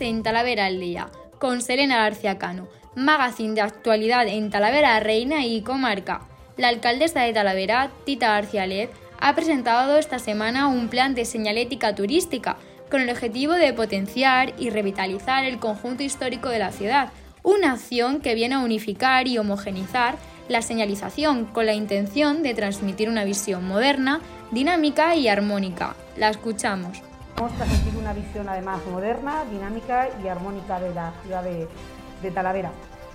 en Talavera al Día, con Selena García Cano, magazine de actualidad en Talavera Reina y comarca. La alcaldesa de Talavera, Tita García ha presentado esta semana un plan de señalética turística con el objetivo de potenciar y revitalizar el conjunto histórico de la ciudad, una acción que viene a unificar y homogenizar la señalización con la intención de transmitir una visión moderna, dinámica y armónica. La escuchamos. Vamos a transmitir una visión además moderna, dinámica y armónica de la ciudad de, Talavera.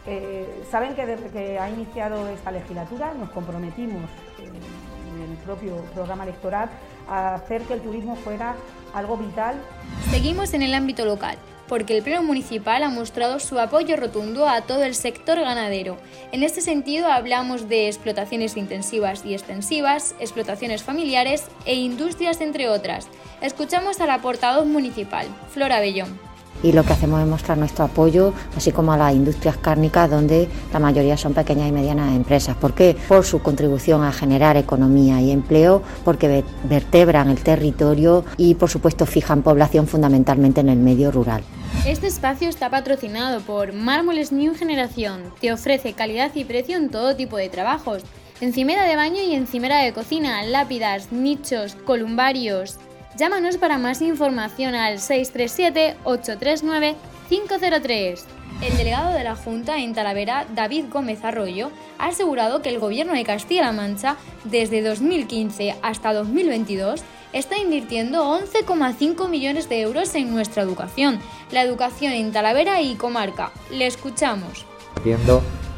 Eh, saben que desde que ha iniciado esta legislatura nos comprometimos en el propio programa electoral a hacer que el turismo fuera algo vital. Seguimos en el ámbito local porque el Pleno Municipal ha mostrado su apoyo rotundo a todo el sector ganadero. En este sentido hablamos de explotaciones intensivas y extensivas, explotaciones familiares e industrias entre otras. Escuchamos a la portavoz municipal, Flora Bellón y lo que hacemos es mostrar nuestro apoyo, así como a las industrias cárnicas, donde la mayoría son pequeñas y medianas empresas. ¿Por qué? Por su contribución a generar economía y empleo, porque vertebran el territorio y, por supuesto, fijan población fundamentalmente en el medio rural. Este espacio está patrocinado por Mármoles New Generación. Te ofrece calidad y precio en todo tipo de trabajos. Encimera de baño y encimera de cocina, lápidas, nichos, columbarios, Llámanos para más información al 637-839-503. El delegado de la Junta en Talavera, David Gómez Arroyo, ha asegurado que el Gobierno de Castilla-La Mancha, desde 2015 hasta 2022, está invirtiendo 11,5 millones de euros en nuestra educación, la educación en Talavera y comarca. Le escuchamos.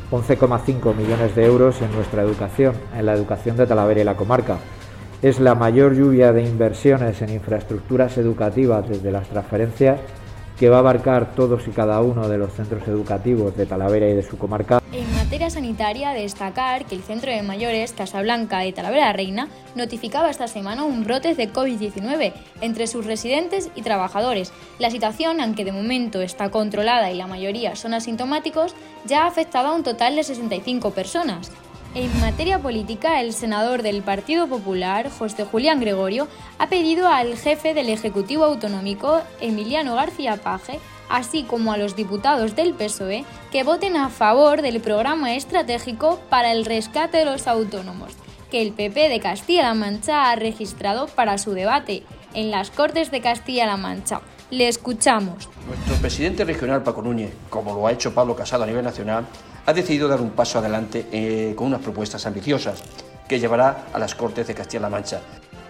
11,5 millones de euros en nuestra educación, en la educación de Talavera y la comarca es la mayor lluvia de inversiones en infraestructuras educativas desde las transferencias que va a abarcar todos y cada uno de los centros educativos de Talavera y de su comarca. En materia sanitaria, destacar que el Centro de Mayores Casablanca de Talavera Reina notificaba esta semana un brote de COVID-19 entre sus residentes y trabajadores. La situación, aunque de momento está controlada y la mayoría son asintomáticos, ya ha afectado a un total de 65 personas. En materia política, el senador del Partido Popular, José Julián Gregorio, ha pedido al jefe del Ejecutivo Autonómico, Emiliano García Paje, así como a los diputados del PSOE, que voten a favor del programa estratégico para el rescate de los autónomos, que el PP de Castilla-La Mancha ha registrado para su debate en las Cortes de Castilla-La Mancha. Le escuchamos. Nuestro presidente regional, Paco Núñez, como lo ha hecho Pablo Casado a nivel nacional, ha decidido dar un paso adelante eh, con unas propuestas ambiciosas que llevará a las Cortes de Castilla-La Mancha.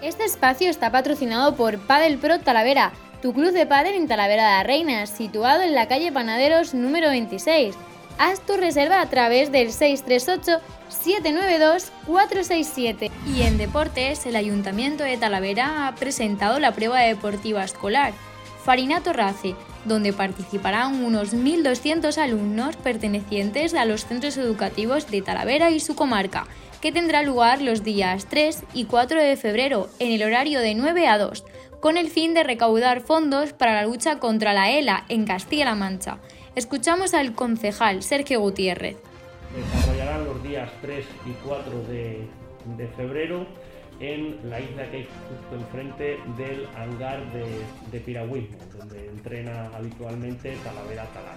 Este espacio está patrocinado por Padel Pro Talavera, tu club de pádel en Talavera de la Reina, situado en la calle Panaderos número 26. Haz tu reserva a través del 638-792-467. Y en deportes, el Ayuntamiento de Talavera ha presentado la prueba deportiva escolar. Farinato Race, donde participarán unos 1.200 alumnos pertenecientes a los centros educativos de Talavera y su comarca, que tendrá lugar los días 3 y 4 de febrero en el horario de 9 a 2, con el fin de recaudar fondos para la lucha contra la ELA en Castilla-La Mancha. Escuchamos al concejal Sergio Gutiérrez. Desarrollarán los días 3 y 4 de, de febrero en la isla que hay justo enfrente del hangar de, de piragüismo, donde entrena habitualmente Talavera Talar.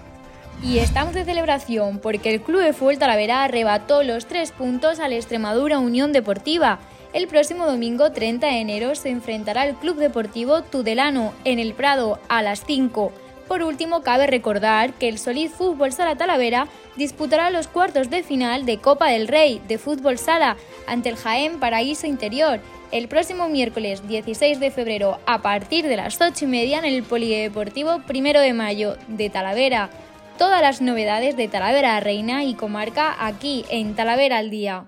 Y estamos de celebración porque el Club de Fútbol Talavera arrebató los tres puntos a la Extremadura Unión Deportiva. El próximo domingo 30 de enero se enfrentará al Club Deportivo Tudelano en el Prado a las 5. Por último, cabe recordar que el Solid Fútbol Sala Talavera disputará los cuartos de final de Copa del Rey de Fútbol Sala ante el Jaén Paraíso Interior el próximo miércoles 16 de febrero a partir de las 8 y media en el Polideportivo Primero de Mayo de Talavera. Todas las novedades de Talavera Reina y Comarca aquí en Talavera al Día.